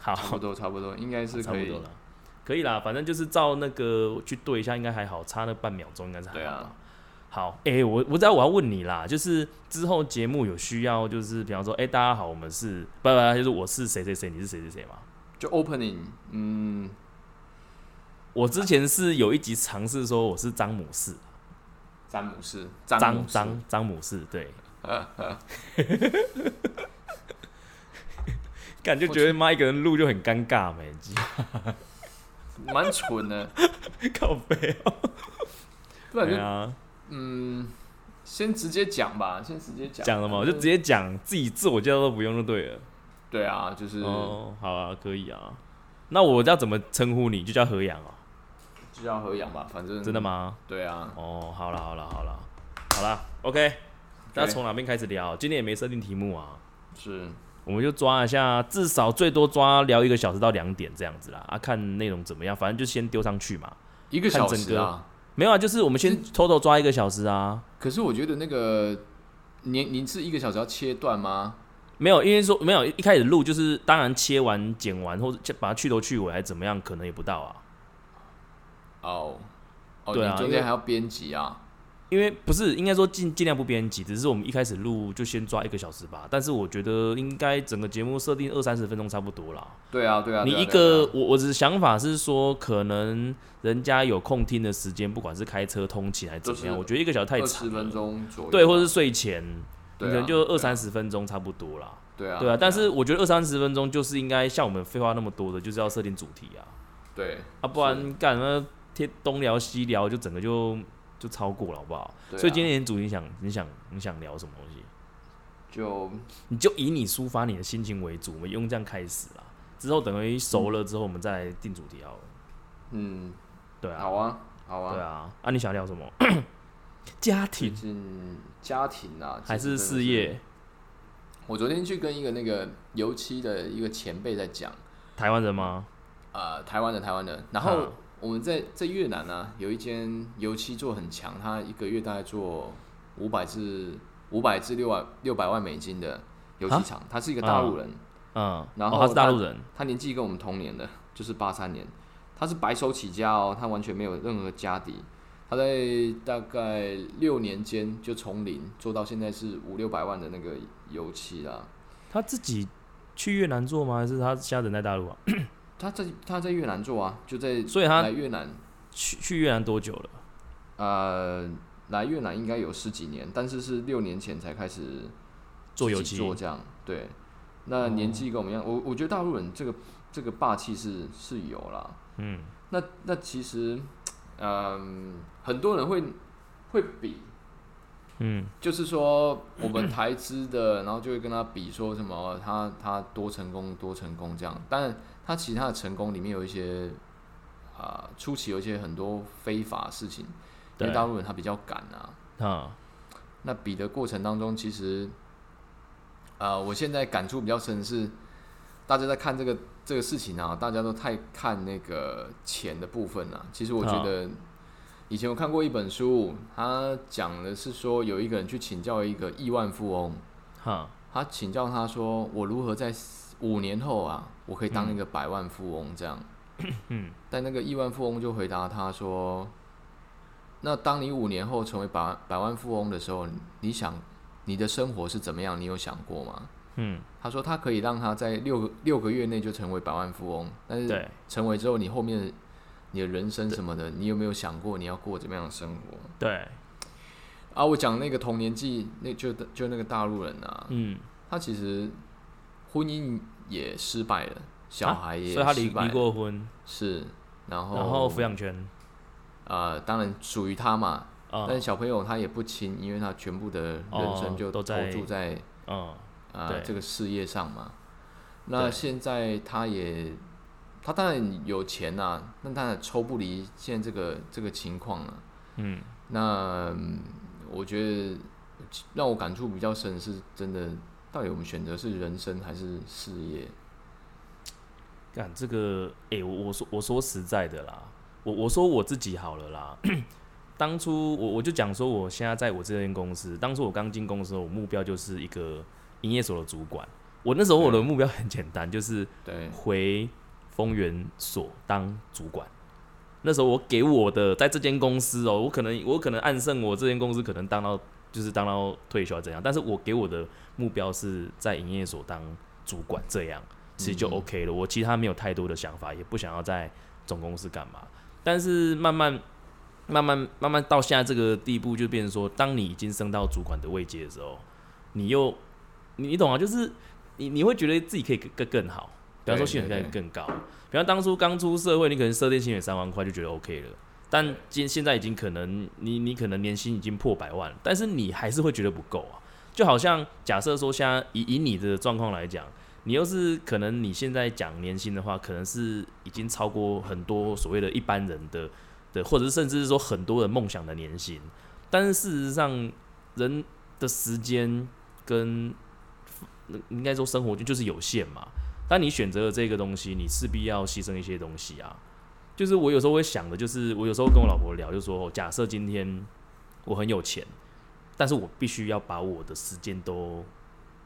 好，差不多差不多，应该是可以。差不多。了，可以啦，反正就是照那个去对一下，应该还好，差那半秒钟应该是还对啊。好哎、我我知道我要问你啦，就是之后节目有需要，就是比方说，哎、大家好，我们是不不，就是我是谁谁谁，你是谁谁谁嘛。就 opening，嗯，我之前是有一集尝试说我是詹姆士，詹姆士，张张詹姆士，对，感觉觉得妈一个人录就很尴尬没，蛮蠢的，靠背哦，不然就对啊，嗯，先直接讲吧，先直接讲。讲了嘛，我就直接讲自己自我介绍都不用就对了。对啊，就是哦，好啊，可以啊。那我要怎么称呼你？就叫何阳哦。就叫何阳吧，反正真的？吗？对啊，哦，好了，好了，好了，好了，OK。那从哪边开始聊？今天也没设定题目啊，是我们就抓一下，至少最多抓聊一个小时到两点这样子啦。啊，看内容怎么样，反正就先丢上去嘛。一个小时啊。没有啊，就是我们先偷偷抓一个小时啊。可是我觉得那个，您您是一个小时要切断吗？没有，因为说没有一开始录就是，当然切完剪完或者把它去头去尾还是怎么样，可能也不到啊。哦，哦，对啊中间还要编辑啊？因为不是应该说尽尽量不编辑，只是我们一开始录就先抓一个小时吧。但是我觉得应该整个节目设定二三十分钟差不多啦。对啊，对啊。你一个我我的想法是说，可能人家有空听的时间，不管是开车通勤还是怎么样，我觉得一个小时太二长。十分钟左右啊，对，或者是睡前，可能就二三十分钟差不多啦。对啊，对啊，但是我觉得二三十分钟就是应该像我们废话那么多的，就是要设定主题啊，对啊，不然干什么贴东聊西聊，就整个就就超过了，好不好？啊所以今天的主题你想你想你想聊什么东西，就你就以你抒发你的心情为主，我们用这样开始啦。之后等于熟了之后，我们再来定主题好了。嗯，对啊，好啊，好啊，对啊，啊，你想聊什么？家最庭近家庭啊，还是事业？我昨天去跟一个那个油漆的一个前辈在讲，台湾人吗？呃，台湾的台湾的，然后嗯我们在在越南呢、有一间油漆做很强，他一个月大概做五百至五百至六百六百万美金的油漆厂，他是一个大陆人，嗯，然后哦他是大陆人，他年纪跟我们同年的，就是八三年，他是白手起家哦，他完全没有任何家底，他在大概六年间就从零做到现在是五六百万的那个油漆啦。他自己去越南做吗？还是他家人在大陆啊？他在他在越南做啊，就在所以他来越南，去去越南多久了？呃，来越南应该有十几年，但是是六年前才开始做油漆做这样，对。那年纪跟我们一样，我我觉得大陆人这个这个霸气是是有啦，嗯，那那其实，嗯，很多人会会比，嗯，就是说我们台资的，然后就会跟他比说什么他他多成功多成功这样，但他其实他的成功里面有一些啊、初期有一些很多非法的事情，因为对大陆人他比较赶啊，啊，那比的过程当中，其实，呃，我现在感触比较深的是，大家在看这个这个事情啊，大家都太看那个钱的部分了。其实我觉得，以前我看过一本书，他讲的是说，有一个人去请教一个亿万富翁，哈，他请教他说，我如何在五年后啊，我可以当一个百万富翁这样。嗯，但那个亿万富翁就回答他说：“那当你五年后成为百万百万富翁的时候，你想你的生活是怎么样？你有想过吗？”嗯，他说他可以让他在六个六个月内就成为百万富翁，但是对，成为之后，你后面你的人生什么的，你有没有想过你要过怎么样的生活？对，啊，我讲那个童年纪，那就就那个大陆人啊，嗯，他其实婚姻也失败了，小孩也啊所以他离离过婚，是，然后然后抚养权，呃，当然属于他嘛，啊。但是小朋友他也不亲，因为他全部的人生哦就投都在注在嗯，呃这个事业上嘛。那现在他也，他当然有钱呐、那当然抽不离现在这个这个情况了、嗯，那、嗯我觉得让我感触比较深，是真的，到底我们选择是人生还是事业？干这个，哎、我我说我说实在的啦，我我说我自己好了啦。当初我我就讲说，我现在在我这间公司，当初我刚进公司我目标就是一个营业所的主管。我那时候我的目标很简单，就是对，回丰原所当主管。那时候我给我的在这间公司哦，我可能我可能暗胜我这间公司可能当到就是当到退休怎样，但是我给我的目标是在营业所当主管，这样其实就 OK 了。我其他没有太多的想法，也不想要在总公司干嘛。但是慢慢慢慢慢慢到现在这个地步，就变成说，当你已经升到主管的位阶的时候，你又你你懂啊？就是你你会觉得自己可以更更好，比方说薪水可以更高。比方当初刚出社会，你可能设定薪水三万块就觉得 OK 了，但今现在已经可能你你可能年薪已经破百万，但是你还是会觉得不够啊。就好像假设说，现在以以你的状况来讲，你又是可能你现在讲年薪的话，可能是已经超过很多所谓的一般人的的，或者是甚至是说很多人梦想的年薪，但是事实上人的时间跟应该说生活就就是有限嘛。当你选择了这个东西，你势必要牺牲一些东西啊。就是我有时候会想的，就是我有时候跟我老婆聊，就说假设今天我很有钱，但是我必须要把我的时间都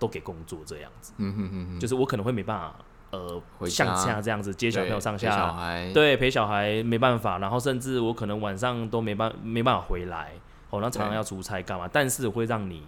都给工作这样子。嗯哼哼哼就是我可能会没办法，呃，像像这样子接小朋友上下，对，陪小孩没办法，然后甚至我可能晚上都没办没办法回来，哦，那常常要出差干嘛？但是会让你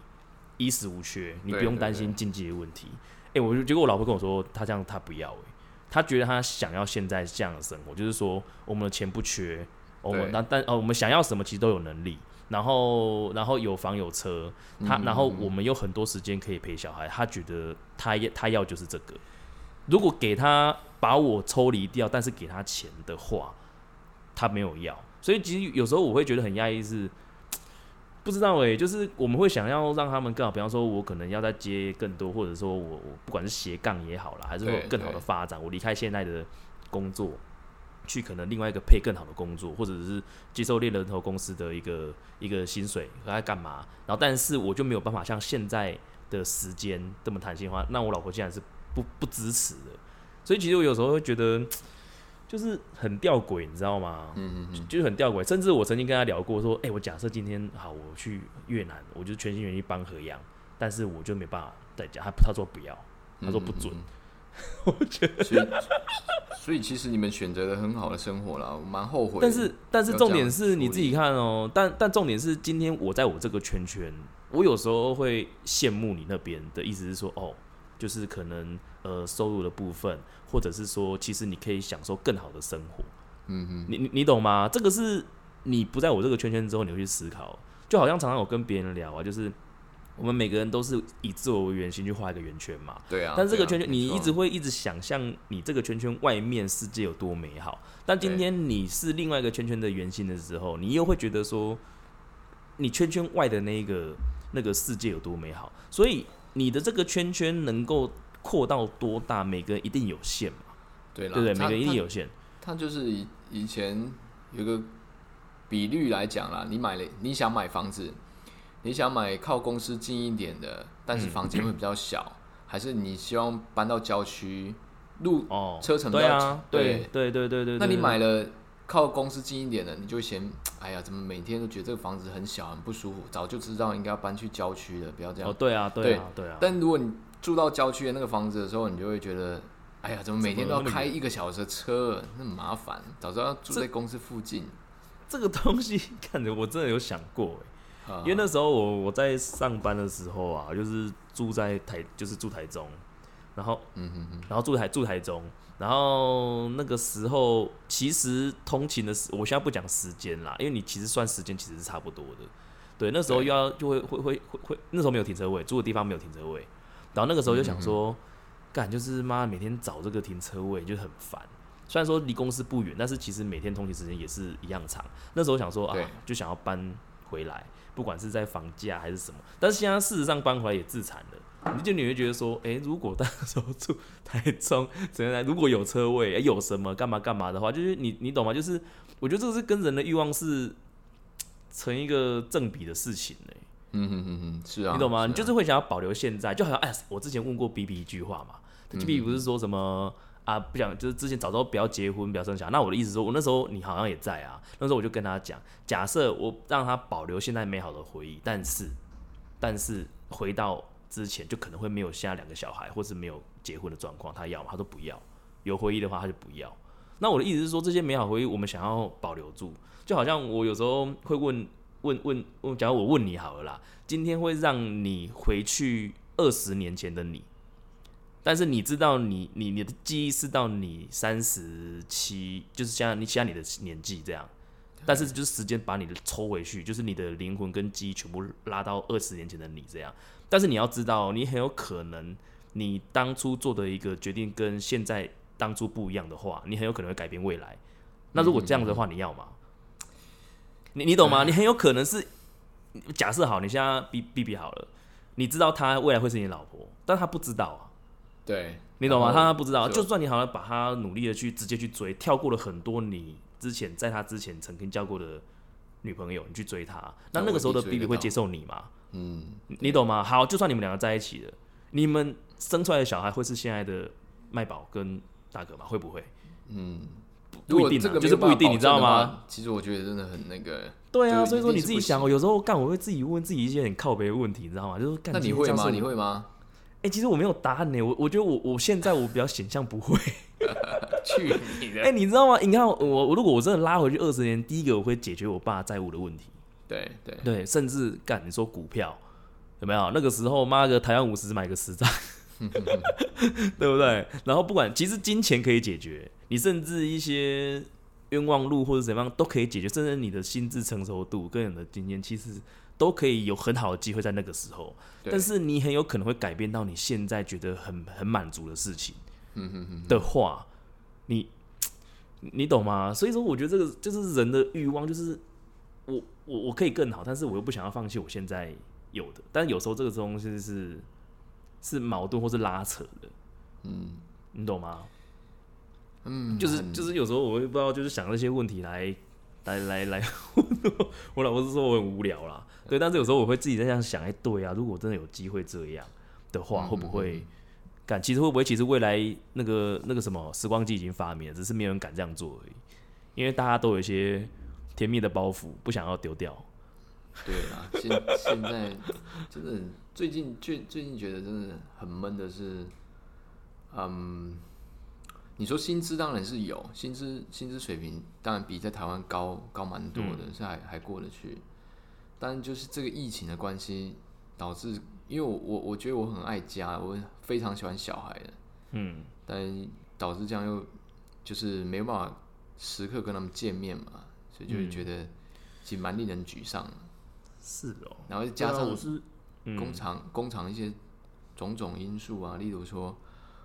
衣食无缺，你不用担心经济的问题。哎，我就结果我老婆跟我说，她这样她不要，哎，她觉得他想要现在这样的生活，就是说我们的钱不缺，我们那但哦，我们想要什么其实都有能力，然后然后有房有车，他然后我们有很多时间可以陪小孩，他觉得他要她要就是这个，如果给他把我抽离掉，但是给他钱的话，他没有要，所以其实有时候我会觉得很压抑是。不知道诶，就是我们会想要让他们更好，比方说，我可能要再接更多，或者说我我不管是斜杠也好啦，还是说更好的发展，我离开现在的工作，去可能另外一个配更好的工作，或者是接受猎人头公司的一个一个薪水，和他干嘛？然后，但是我就没有办法像现在的时间这么弹性化，那我老婆竟然是不不支持的，所以其实我有时候会觉得。就是很吊诡，你知道吗？嗯嗯就是很吊诡。甚至我曾经跟他聊过，说：“哎，我假设今天好，我去越南，我就全心全意帮河阳，但是我就没办法在家。”他他说不要，他说不准。我觉得，所以所以其实你们选择了很好的生活了，我蛮后悔。但是但是重点是你自己看哦，但但重点是今天我在我这个圈圈，我有时候会羡慕你那边的意思是说，哦，就是可能。呃，收入的部分，或者是说，其实你可以享受更好的生活。嗯哼，你你你懂吗？这个是你不在我这个圈圈之后，你会去思考。就好像常常我跟别人聊啊，就是我们每个人都是以自我为圆心去画一个圆圈嘛。对啊。但这个圈圈，你一直会一直想象你这个圈圈外面世界有多美好。但今天你是另外一个圈圈的圆心的时候，你又会觉得说，你圈圈外的那个那个世界有多美好。所以你的这个圈圈能够。扩到多大？每个人一定有限嘛？对啦，对对，每个人一定有限。他就是以以前有个比率来讲啦，你买了，你想买房子，你想买靠公司近一点的，但是房间会比较小，还是你希望搬到郊区，路哦车程比较长？对对对对对。那你买了靠公司近一点的，你就嫌哎呀，怎么每天都觉得这个房子很小，很不舒服？早就知道应该要搬去郊区的，不要这样。哦，对啊，对啊，对啊。但如果你住到郊区的那个房子的时候，你就会觉得，哎呀，怎么每天都要开一个小时的车，那么麻烦。早知道住在公司附近。这个东西，看着我真的有想过哎，因为那时候我我在上班的时候啊，就是住在台，就是住台中，然后，嗯嗯嗯，然后住台住台中，然后那个时候其实通勤的时，我现在不讲时间啦，因为你其实算时间其实是差不多的。对，那时候又要就会会会会会，那时候没有停车位，住的地方没有停车位。然后那个时候就想说，干就是妈每天找这个停车位就很烦。虽然说离公司不远，但是其实每天通勤时间也是一样长。那时候想说啊，就想要搬回来，不管是在房价还是什么。但是现在事实上搬回来也自残了。你就你会觉得说，哎，如果到时候住台中怎样来，如果有车位，有什么干嘛干嘛的话，就是你你懂吗？就是我觉得这个是跟人的欲望是成一个正比的事情呢。嗯哼哼哼，是啊，你懂吗？你就是会想要保留现在，就好像哎，我之前问过 B B 一句话嘛，B B 不是说什么啊，不想就是之前早知道不要结婚，不要生小孩。那我的意思说，我那时候你好像也在啊，那时候我就跟他讲，假设我让他保留现在美好的回忆，但是但是回到之前就可能会没有下两个小孩，或是没有结婚的状况，他要吗？他说不要。有回忆的话，他就不要。那我的意思是说，这些美好回忆我们想要保留住，就好像我有时候会问问问问，假如我问你好了啦，今天会让你回去二十年前的你，但是你知道你你你的记忆是到你三十七，就是像你像你的年纪这样，但是就是时间把你的抽回去，就是你的灵魂跟记忆全部拉到二十年前的你这样。但是你要知道，你很有可能你当初做的一个决定跟现在。当初不一样的话，你很有可能会改变未来。那如果这样的话，你要吗？你你懂吗？你很有可能是假设好，你现在 B B B 好了，你知道他未来会是你老婆，但他不知道啊。对，你懂吗？他不知道，就算你好像把他努力的去直接去追，跳过了很多你之前在他之前曾经交过的女朋友，你去追他，那那个时候的 B B 会接受你吗？嗯，你懂吗？好，就算你们两个在一起了，你们生出来的小孩会是现在的麦宝跟。大哥吗，会不会？嗯，不一定，就是不一定，你知道吗？其实我觉得真的很那个。对啊，所以说你自己想哦，有时候干我会自己问自己一些很靠背的问题，你知道吗？就是干。那你会吗？你会吗？哎，其实我没有答案呢。我我觉得我我现在我比较显像不会。去你的！哎，你知道吗？你看我我如果我真的拉回去二十年，第一个我会解决我爸债务的问题。对对对，甚至干你说股票有没有？那个时候妈个台湾五十买个十张。对不对？然后不管，其实金钱可以解决，你甚至一些冤枉路或者怎么样都可以解决，甚至你的心智成熟度、跟你的经验，其实都可以有很好的机会在那个时候。但是你很有可能会改变到你现在觉得很很满足的事情。的话，你你懂吗？所以说，我觉得这个就是人的欲望，就是我我我可以更好，但是我又不想要放弃我现在有的。但是有时候这个东西是。是矛盾或是拉扯的，嗯，你懂吗？嗯，就是就是有时候我会不知道，就是想那些问题来来来来，我老婆是说我很无聊啦，对，但是有时候我会自己在这样想，哎，对啊，如果真的有机会这样的话，会不会敢？其实会不会？其实未来那个那个什么时光机已经发明了，只是没有人敢这样做而已，因为大家都有一些甜蜜的包袱，不想要丢掉。对啊，现现在真的最近最最近觉得真的很闷的是，嗯，你说薪资当然是有薪资，薪资水平当然比在台湾高高蛮多的，是还还过得去。但就是这个疫情的关系，导致因为我我我觉得我很爱家，我非常喜欢小孩的，嗯，但导致这样又就是没有办法时刻跟他们见面嘛，所以就会觉得其实蛮令人沮丧的。是哦，然后加上我是工厂工厂一些种种因素啊，例如说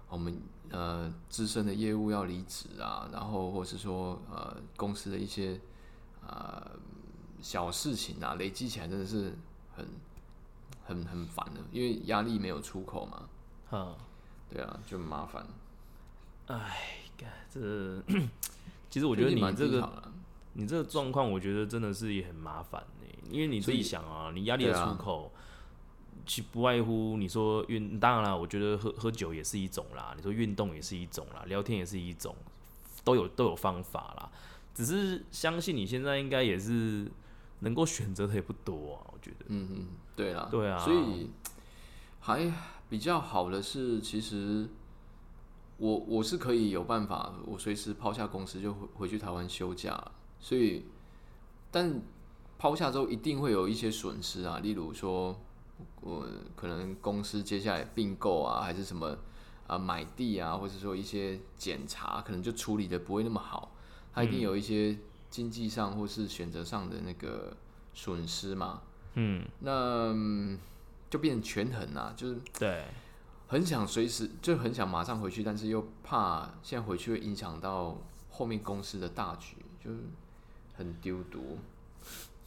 我们呃自身的业务要离职啊，然后或是说呃公司的一些呃小事情啊，累积起来真的是很很很烦的，因为压力没有出口嘛。啊，对啊，就麻烦。哎，这 其实我觉得你这个你这个状况，我觉得真的是也很麻烦。因为你自己想啊，你压力的出口，其不外乎你说运，当然了，我觉得喝喝酒也是一种啦，你说运动也是一种啦，聊天也是一种，都有都有方法啦。只是相信你现在应该也是能够选择的也不多啊，我觉得。嗯嗯，对啦，对啊。所以还比较好的是，其实我我是可以有办法，我随时抛下公司就回回去台湾休假，所以但。抛下之后一定会有一些损失啊，例如说，我可能公司接下来并购啊，还是什么啊买地啊，或者说一些检查，可能就处理的不会那么好，它一定有一些经济上或是选择上的那个损失嘛。嗯，那就变成权衡啊，就是对，很想随时就很想马上回去，但是又怕现在回去会影响到后面公司的大局，就是很丢毒。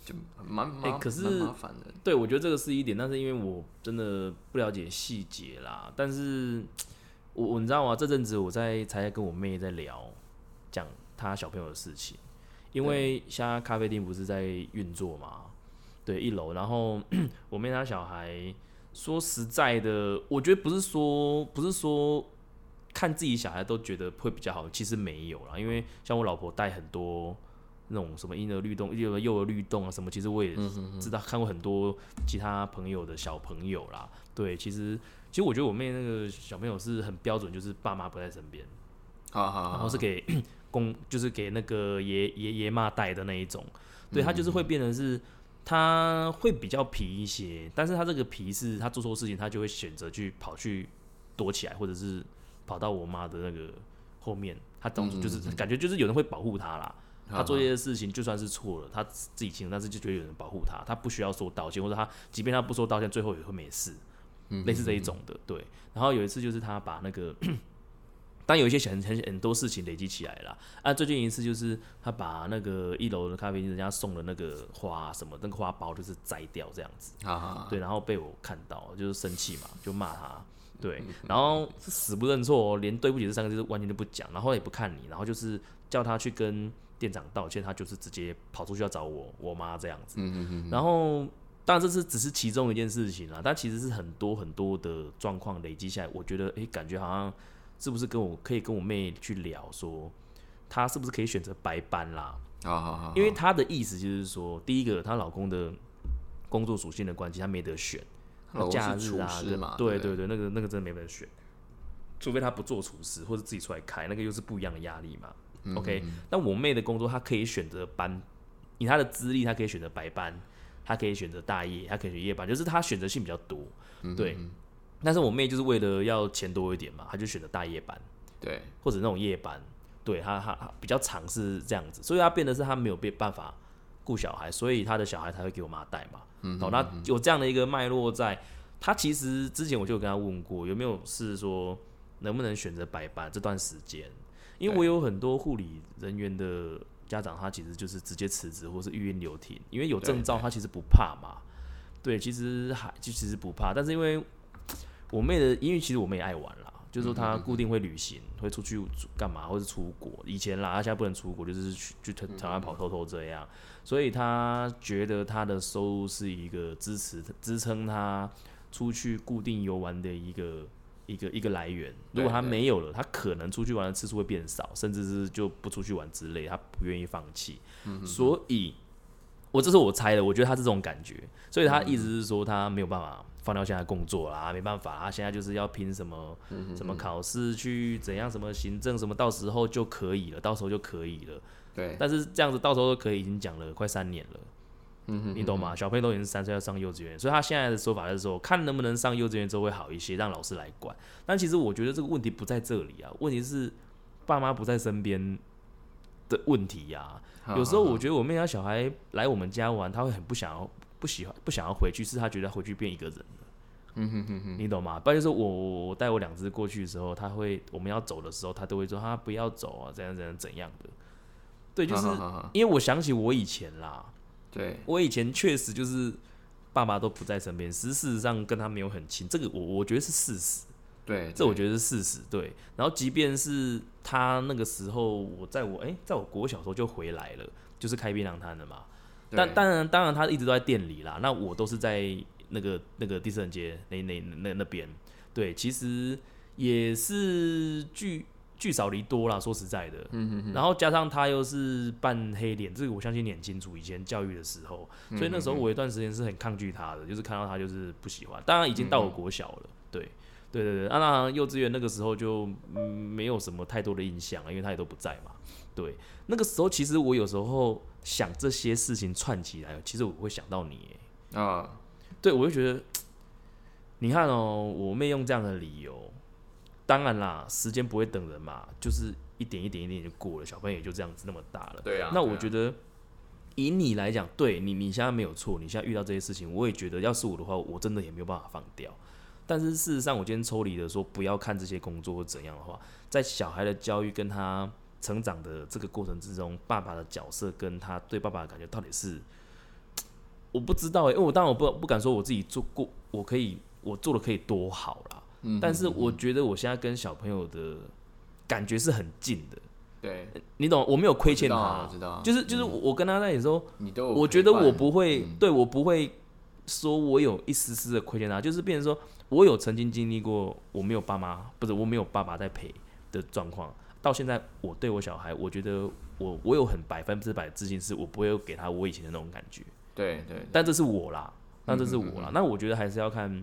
就蛮蛮可是麻烦的，对我觉得这个是一点，但是因为我真的不了解细节啦。但是 我我你知道吗？这阵子我在才在跟我妹在聊讲她小朋友的事情，因为现在咖啡厅不是在运作嘛，对一楼，然后 我妹她小孩说实在的，我觉得不是说不是说看自己小孩都觉得会比较好，其实没有啦，因为像我老婆带很多。那种什么婴儿律动、幼儿幼儿律动啊什么，其实我也知道看过很多其他朋友的小朋友啦。对，其实其实我觉得我妹那个小朋友是很标准，就是爸妈不在身边，好好好，然后是给 公，就是给那个爷爷爷妈带的那一种。对他就是会变成是，他会比较皮一些，但是他这个皮是他做错事情，他就会选择去跑去躲起来，或者是跑到我妈的那个后面，他当初就是感觉就是有人会保护他啦。他做这些事情就算是错了，他自己清楚，但是就觉得有人保护他，他不需要说道歉，或者他即便他不说道歉，最后也会没事，类似这一种的。对，然后有一次就是他把那个。当有一些很很很多事情累积起来了，啊，最近一次就是他把那个一楼的咖啡厅人家送的那个花什么那个花苞就是摘掉这样子，啊对，然后被我看到就是生气嘛，就骂他，对，然后死不认错，连对不起这三个字完全就不讲，然后也不看你，然后就是叫他去跟店长道歉，他就是直接跑出去要找我我妈这样子，然后当然这是只是其中一件事情啦，但其实是很多很多的状况累积下来，我觉得诶，感觉好像。是不是跟我可以跟我妹去聊说，她是不是可以选择白班啦？好好好，因为她的意思就是说，第一个她老公的工作属性的关系，她没得选，假日啊，对对对，那个那个真的没得选，除非她不做厨师或者自己出来开，那个又是不一样的压力嘛。OK，那我妹的工作她可以选择班，以她的资历，她可以选择白班，她可以选择大夜，她可以选夜班，就是她选择性比较多，对。但是我妹就是为了要钱多一点嘛，她就选择大夜班，对，或者那种夜班，对她她比较长是这样子，所以她变得是她没有被办法顾小孩，所以她的小孩才会给我妈带嘛。嗯，好，那有这样的一个脉络在，她其实之前我就跟她问过，有没有是说能不能选择白班这段时间，因为我有很多护理人员的家长，他其实就是直接辞职或是预约留停，因为有证照，他其实不怕嘛。对，其实还就其实不怕，但是因为。我妹的，因为其实我妹爱玩啦，就是说她固定会旅行，会出去干嘛，或是出国。以前啦，她现在不能出国，就是去去台湾跑偷偷这样。所以她觉得她的收入是一个支持支撑她出去固定游玩的一个一个一个来源。如果他没有了，他可能出去玩的次数会变少，甚至是就不出去玩之类，他不愿意放弃。所以，我这是我猜的，我觉得他是这种感觉。所以他一直是说，他没有办法。放掉现在工作啦，没办法，他现在就是要拼什么什么考试，去怎样什么行政什么，到时候就可以了，到时候就可以了。对，但是这样子到时候都可以，已经讲了快三年了。嗯你懂吗？小朋友都已经三岁要上幼稚园，所以他现在的说法是说，看能不能上幼稚园之后会好一些，让老师来管。但其实我觉得这个问题不在这里啊，问题是爸妈不在身边的问题呀。有时候我觉得我妹家小孩来我们家玩，他会很不想要。不喜欢不想要回去，是他觉得回去变一个人了。嗯哼哼哼，你懂吗？不然就是我我带我两只过去的时候，他会我们要走的时候，他都会说他不要走啊，怎样怎样怎样的。对，就是因为我想起我以前啦，对我以前确实就是爸爸都不在身边，实事实上跟他没有很亲，这个我我觉得是事实。对，这我觉得是事实。对，然后即便是他那个时候，我在我哎，在我国小时候就回来了，就是开槟榔摊的嘛。但当然，当然，他一直都在店里啦。那我都是在那个那个第四街那那那那边。对，其实也是聚聚少离多啦。说实在的，嗯然后加上他又是扮黑脸，这个我相信你很清楚。以前教育的时候，所以那时候我有一段时间是很抗拒他的，就是看到他就是不喜欢。当然已经到了国小了，对，对对对。啊，那幼稚园那个时候就没有什么太多的印象，因为他也都不在嘛。对，那个时候其实我有时候。想这些事情串起来，其实我会想到你啊，对我就觉得，你看哦，我妹用这样的理由，当然啦，时间不会等人嘛，就是一点一点一点就过了，小朋友也就这样子那么大了。对啊，那我觉得以你来讲，对你你现在没有错，你现在遇到这些事情，我也觉得要是我的话，我真的也没有办法放掉。但是事实上，我今天抽离的说不要看这些工作或怎样的话，在小孩的教育跟他。成长的这个过程之中，爸爸的角色跟他对爸爸的感觉到底是，我不知道哎，因为我当然我不不敢说我自己做过，我可以我做的可以多好啦，嗯，但是我觉得我现在跟小朋友的感觉是很近的，对，你懂，我没有亏欠他，知道，就是就是我跟他在一起时候，你都我觉得我不会，对我不会说我有一丝丝的亏欠他，就是变成说我有曾经经历过我没有爸妈，不是我没有爸爸在陪的状况。到现在我对我小孩，我觉得我我有很百分之百自信，是我不会给他我以前的那种感觉。对对，但这是我啦，那这是我啦。嗯嗯嗯。那我觉得还是要看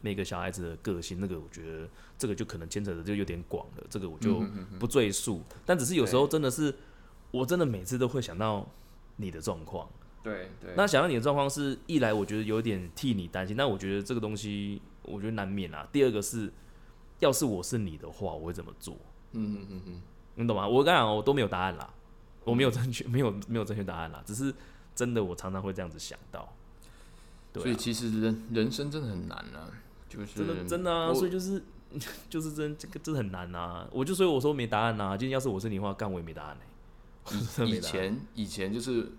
每个小孩子的个性，那个我觉得这个就可能牵扯的就有点广了，这个我就不赘述。但只是有时候真的是，我真的每次都会想到你的状况。对对，那想到你的状况是一来，我觉得有点替你担心，但我觉得这个东西，我觉得难免啊。第二个是，要是我是你的话，我会怎么做？嗯嗯嗯嗯，你懂吗？我刚讲我都没有答案啦，我没有正确，没有没有正确答案啦，只是真的我常常会这样子想到。对、啊，所以其实人人生真的很难啊，就是真的真的啊，所以就是 就是真这个真的很难啊。我就所以我说没答案啊。今天要是我是你的话，干我也没答案呢、以前以前就是，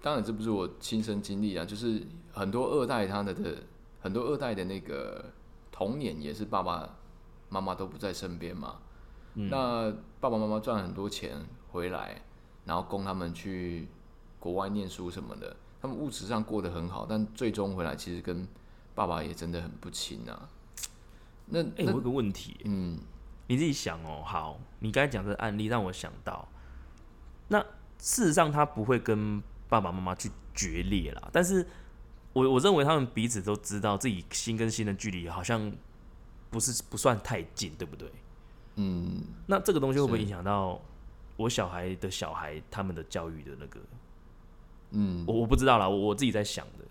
当然这不是我亲身经历啊，就是很多二代他的的很多二代的那个童年也是爸爸妈妈都不在身边嘛，嗯那爸爸妈妈赚很多钱回来，然后供他们去国外念书什么的，他们物质上过得很好，但最终回来其实跟爸爸也真的很不亲啊。那哎、我有个问题、嗯，你自己想哦。好，你刚才讲这个案例让我想到，那事实上他不会跟爸爸妈妈去决裂啦，但是我我认为他们彼此都知道自己心跟心的距离好像不是不算太近，对不对？嗯，那这个东西会不会影响到我小孩的小孩他们的教育的那个？嗯，我我不知道啦，我我自己在想的。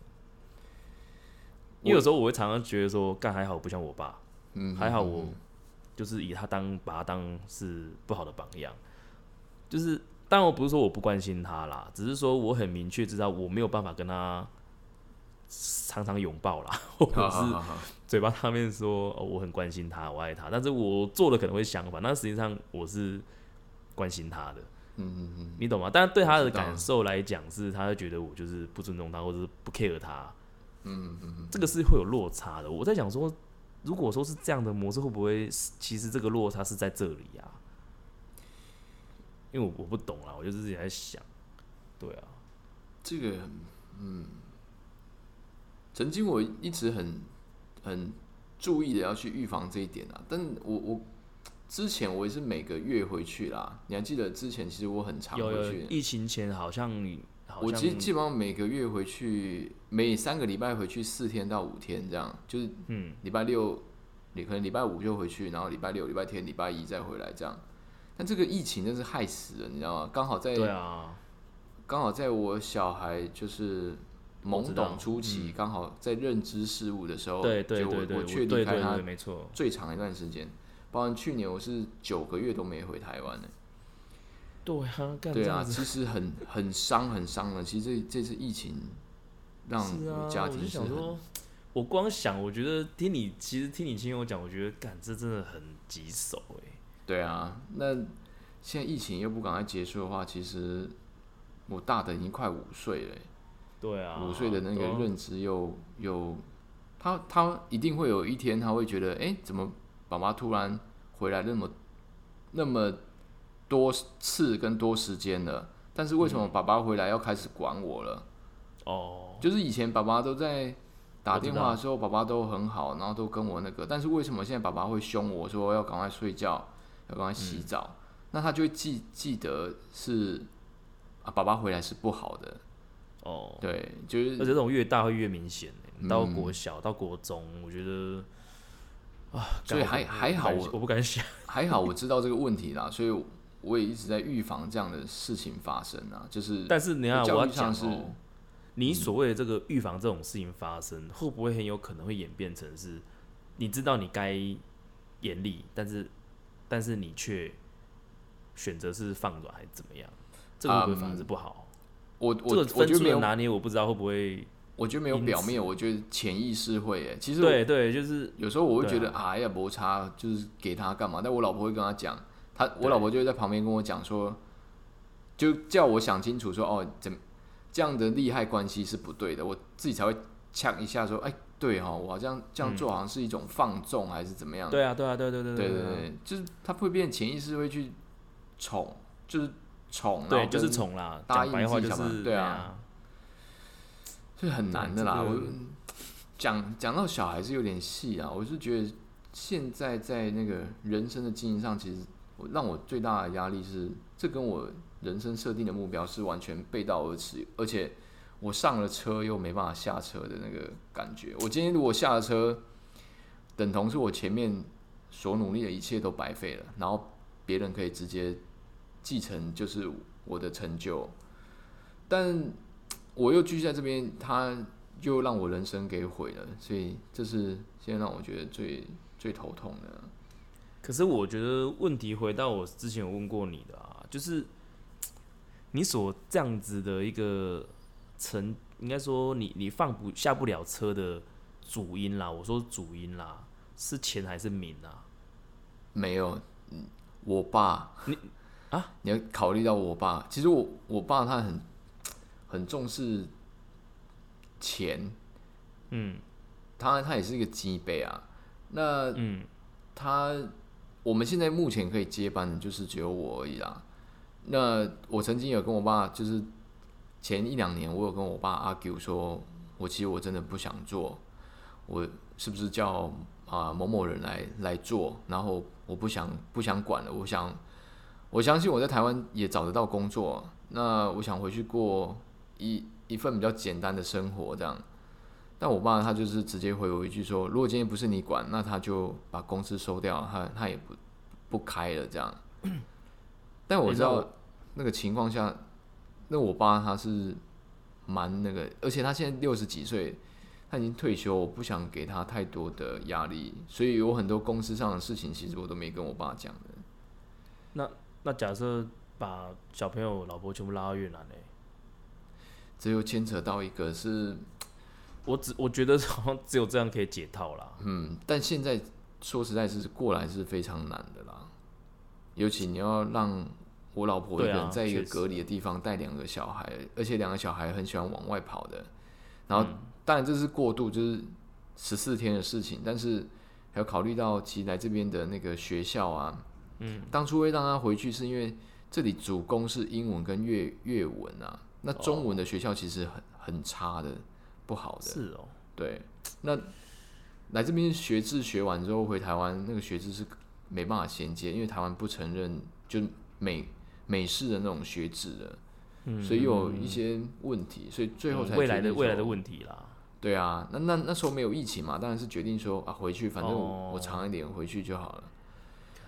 因为有时候我会常常觉得说，干还好不像我爸，嗯，还好嗯我就是以他当把他当是不好的榜样。就是当然我不是说我不关心他啦，只是说我很明确知道我没有办法跟他常常拥抱啦，或者是嘴巴上面说、哦、我很关心他，我爱他，但是我做的可能会相反，但实际上我是关心他的，嗯嗯嗯，你懂吗？但是对他的感受来讲，是他会觉得我就是不尊重他，或者是不 care 他，嗯嗯嗯，这个是会有落差的。我在想说，如果说是这样的模式，会不会其实这个落差是在这里啊？因为我我不懂啦，我就自己在想，对啊，这个，嗯，曾经我一直很很注意的要去预防这一点啊，但我我之前我也是每个月回去啦，你还记得之前其实我很常回去，疫情前好像我其实基本上每个月回去，每三个礼拜回去四天到五天这样，就是嗯礼拜六，你可能礼拜五就回去，然后礼拜六、礼拜天、礼拜一再回来这样。但这个疫情真是害死人，你知道吗？刚好在对啊，刚好在我小孩就是懵懂初期，刚好在认知事物的时候，对对就我对对，我确对离开他没错，最长一段时间，包括去年我是九个月都没回台湾呢。对啊，干对啊，其实很很伤很伤的。其实这这次疫情让是啊，我家庭是很想说，我光想，我觉得听你其实听你亲友讲，我觉得干这真的很棘手哎、对啊。那现在疫情又不赶快结束的话，其实我大的已经快五岁了欸。对啊，五岁的那个认知又又，他他一定会有一天他会觉得，哎、怎么爸爸突然回来那么那么多次跟多时间了？但是为什么爸爸回来要开始管我了？哦，就是以前爸爸都在打电话的时候，爸爸都很好，然后都跟我那个，但是为什么现在爸爸会凶我说要赶快睡觉，要赶快洗嗯澡？那他就会记记得是啊，爸爸回来是不好的，哦，对，就是而且这种越大会越明显、欸、到嗯国小、到国中，我觉得啊，所以还还好我我不敢想。还好我知道这个问题啦，所以我也一直在预防这样的事情发生啊。就是但是你看，我要讲是你所谓的这个预防这种事情发生，会不会很有可能会演变成是，你知道你该严厉，但是但是你却选择是放软还是怎么样？这个会不会反而是不好？我我我觉得没有，拿捏，我不知道会不会。我觉得没有表面，我觉得潜意识会诶。其实对对，就是有时候我会觉对得啊，哎呀摩擦就是给他干嘛？但我老婆会跟他讲，他我老婆就会在旁边跟我讲说，就叫我想清楚说哦，怎这样的利害关系是不对的，我自己才会呛一下说，哎，对哈、我好像这样做好像是一种放纵还是怎么样？对啊，对啊，对对对对对就是他会变潜意识会去宠，就是宠，然对，就是宠啦。答应自己小孩就是对啊，这很难的啦。我讲讲到小孩是有点细啊，我是觉得现在在那个人生的经营上，其实让我最大的压力是，这跟我人生设定的目标是完全背道而驰，而且我上了车又没办法下车的那个感觉。我今天如果下了车，等同是我前面所努力的一切都白费了，然后别人可以直接继承就是我的成就，但我又继续在这边，他又让我人生给毁了，所以这是现在让我觉得最最头痛的。可是我觉得问题回到我之前有问过你的啊，就是你所这样子的一个成，应该说你你放不下不了车的主因啦，我说主因啦，是钱还是名啊？没有，嗯，我爸，你啊，你要考虑到我爸。其实我我爸他很很重视钱，嗯他他也是一个基杯啊。那嗯他我们现在目前可以接班的就是只有我而已啦。那我曾经有跟我爸，就是前一两年，我有跟我爸 argue 说，我其实我真的不想做，我是不是叫啊、某某人来来做？然后我不想不想管了，我想我相信我在台湾也找得到工作，那我想回去过一一份比较简单的生活这样。但我爸他就是直接回我一句说，如果今天不是你管，那他就把公司收掉，他他也不不开了这样。但我知道那个情况下，那我爸他是蛮那个，而且他现在六十几岁，他已经退休，我不想给他太多的压力，所以有很多公司上的事情，其实我都没跟我爸讲的。那那假设把小朋友、老婆全部拉到越南嘞、这又牵扯到一个是，我只我觉得好像只有这样可以解套啦。嗯，但现在说实在是过来是非常难的啦，尤其你要让我老婆一个人在一个隔离的地方带两个小孩，而且两个小孩很喜欢往外跑的，然后嗯。当然这是过渡，就是十四天的事情，但是还要考虑到其实来这边的那个学校啊，嗯，当初会让他回去是因为这里主攻是英文跟粤粤文啊，那中文的学校其实很很差的，不好的，是哦，对，那来这边学制学完之后回台湾，那个学制是没办法衔接，因为台湾不承认就美美式的那种学制的，嗯，所以有一些问题，所以最后才嗯未来的未来的问题啦。对啊，那那那时候没有疫情嘛，当然是决定说啊回去，反正我,、哦。我长一点回去就好了，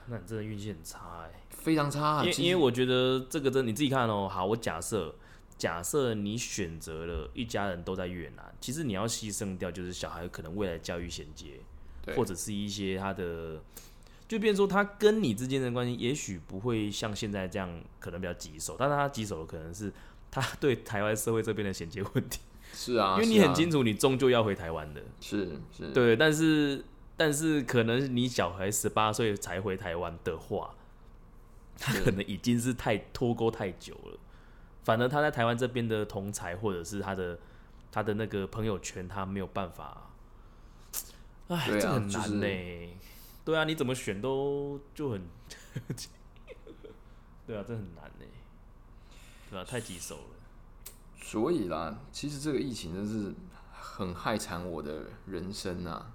那你真的运气很差哎、非常差、啊，因为因为我觉得这个真你自己看哦。好，我假设假设你选择了一家人都在越南，其实你要牺牲掉就是小孩可能未来教育衔接，对。或者是一些他的，就变成说他跟你之间的关系，也许不会像现在这样可能比较棘手，但是他棘手的可能是他对台湾社会这边的衔接问题，是啊，因为你很清楚你终究要回台湾的，是是，对，但是但是可能你小孩十八岁才回台湾的话，他可能已经是太脱钩太久了。反而他在台湾这边的同才或者是他的他的那个朋友圈，他没有办法。哎，啊这个很就是难呢、对啊，你怎么选都就很，对啊，这很难呢、对啊，太棘手了。所以啦，其实这个疫情真是很害惨我的人生啊。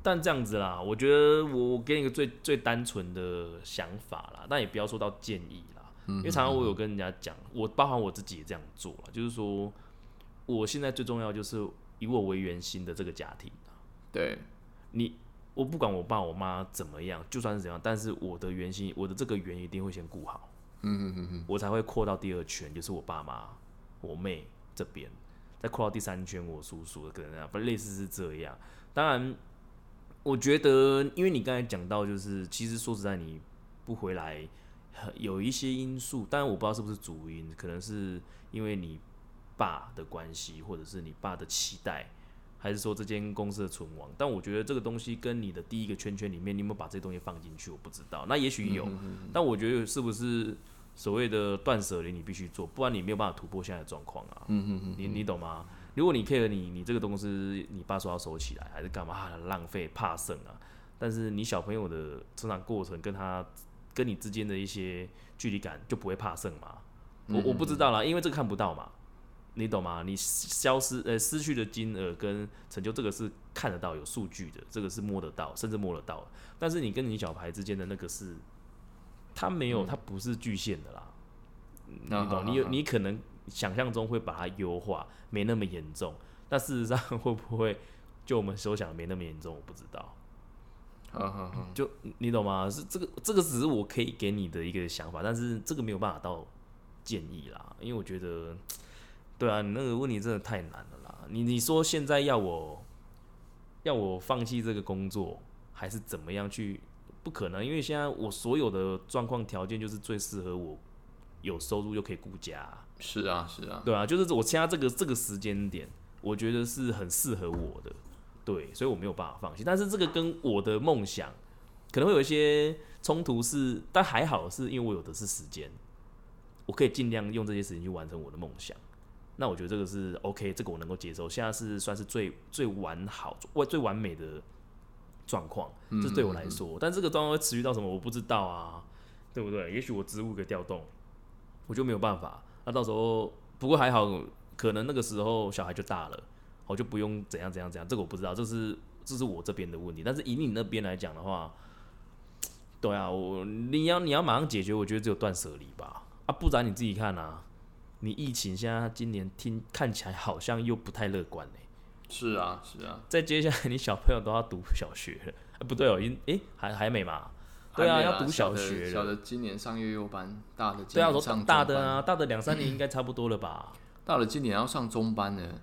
但这样子啦，我觉得我我给你一个最最单纯的想法啦，但也不要说到建议啦，因为常常我有跟人家讲，我包含我自己也这样做了，就是说，我现在最重要就是以我为圆心的这个家庭啊，对，你我不管我爸我妈怎么样，就算是怎样，但是我的圆心，我的这个圆一定会先顾好，嗯嗯嗯嗯，我才会扩到第二圈，就是我爸妈、我妹这边，再扩到第三圈，我叔叔可能啊，不类似是这样。当然，我觉得，因为你刚才讲到，就是其实说实在，你不回来，呃有一些因素，当然我不知道是不是主因，可能是因为你爸的关系，或者是你爸的期待。还是说这间公司的存亡？但我觉得这个东西跟你的第一个圈圈里面，你有没有把这些东西放进去？我不知道。那也许有，但我觉得是不是所谓的断舍离，你必须做，不然你没有办法突破现在的状况啊。嗯嗯嗯，你你懂吗？如果你 care 你你这个公司，你爸说要收起来，还是干嘛？啊浪费怕剩啊。但是你小朋友的成长过程跟他跟你之间的一些距离感就不会怕剩嘛？我我不知道啦，因为这个看不到嘛，你懂吗？你消失呃失去的金额跟成就，这个是看得到有数据的，这个是摸得到，甚至摸得到。但是你跟你小牌之间的那个是它没有，它不是巨限的啦，你懂？你有你可能想象中会把它优化，没那么严重，但事实上会不会就我们所想的没那么严重，我不知道。就你懂吗？是这个这个只是我可以给你的一个想法，但是这个没有办法到建议啦，因为我觉得，对啊，你那个问题真的太难了啦。你你说现在要我要我放弃这个工作，还是怎么样去？不可能，因为现在我所有的状况条件就是最适合我有收入又可以顾家啊、是啊是啊，对啊，就是我现在这个这个时间点，我觉得是很适合我的，对，所以我没有办法放弃。但是这个跟我的梦想可能会有一些冲突是，但还好是因为我有的是时间，我可以尽量用这些时间去完成我的梦想。那我觉得这个是 OK，这个我能够接受。现在是算是最最完好、最最完美的状况，这对我来说。但这个状况会持续到什么，我不知道啊，对不对？也许我职务给调动，我就没有办法。那到时候，不过还好，可能那个时候小孩就大了，我就不用怎样怎样怎样。这个我不知道，这是这是我这边的问题。但是以你那边来讲的话，对啊，我你要你要马上解决，我觉得只有断舍离吧。啊，不然你自己看啊，你疫情现在今年听看起来好像又不太乐观呢、是啊是啊，再接下来你小朋友都要读小学了，啊、不对哦，已经诶、还还没嘛？对啊，要读小学了。小的今年上幼幼班，大的今对啊，我大的啊，，大的两三年应该差不多了吧？大的今年要上中班了，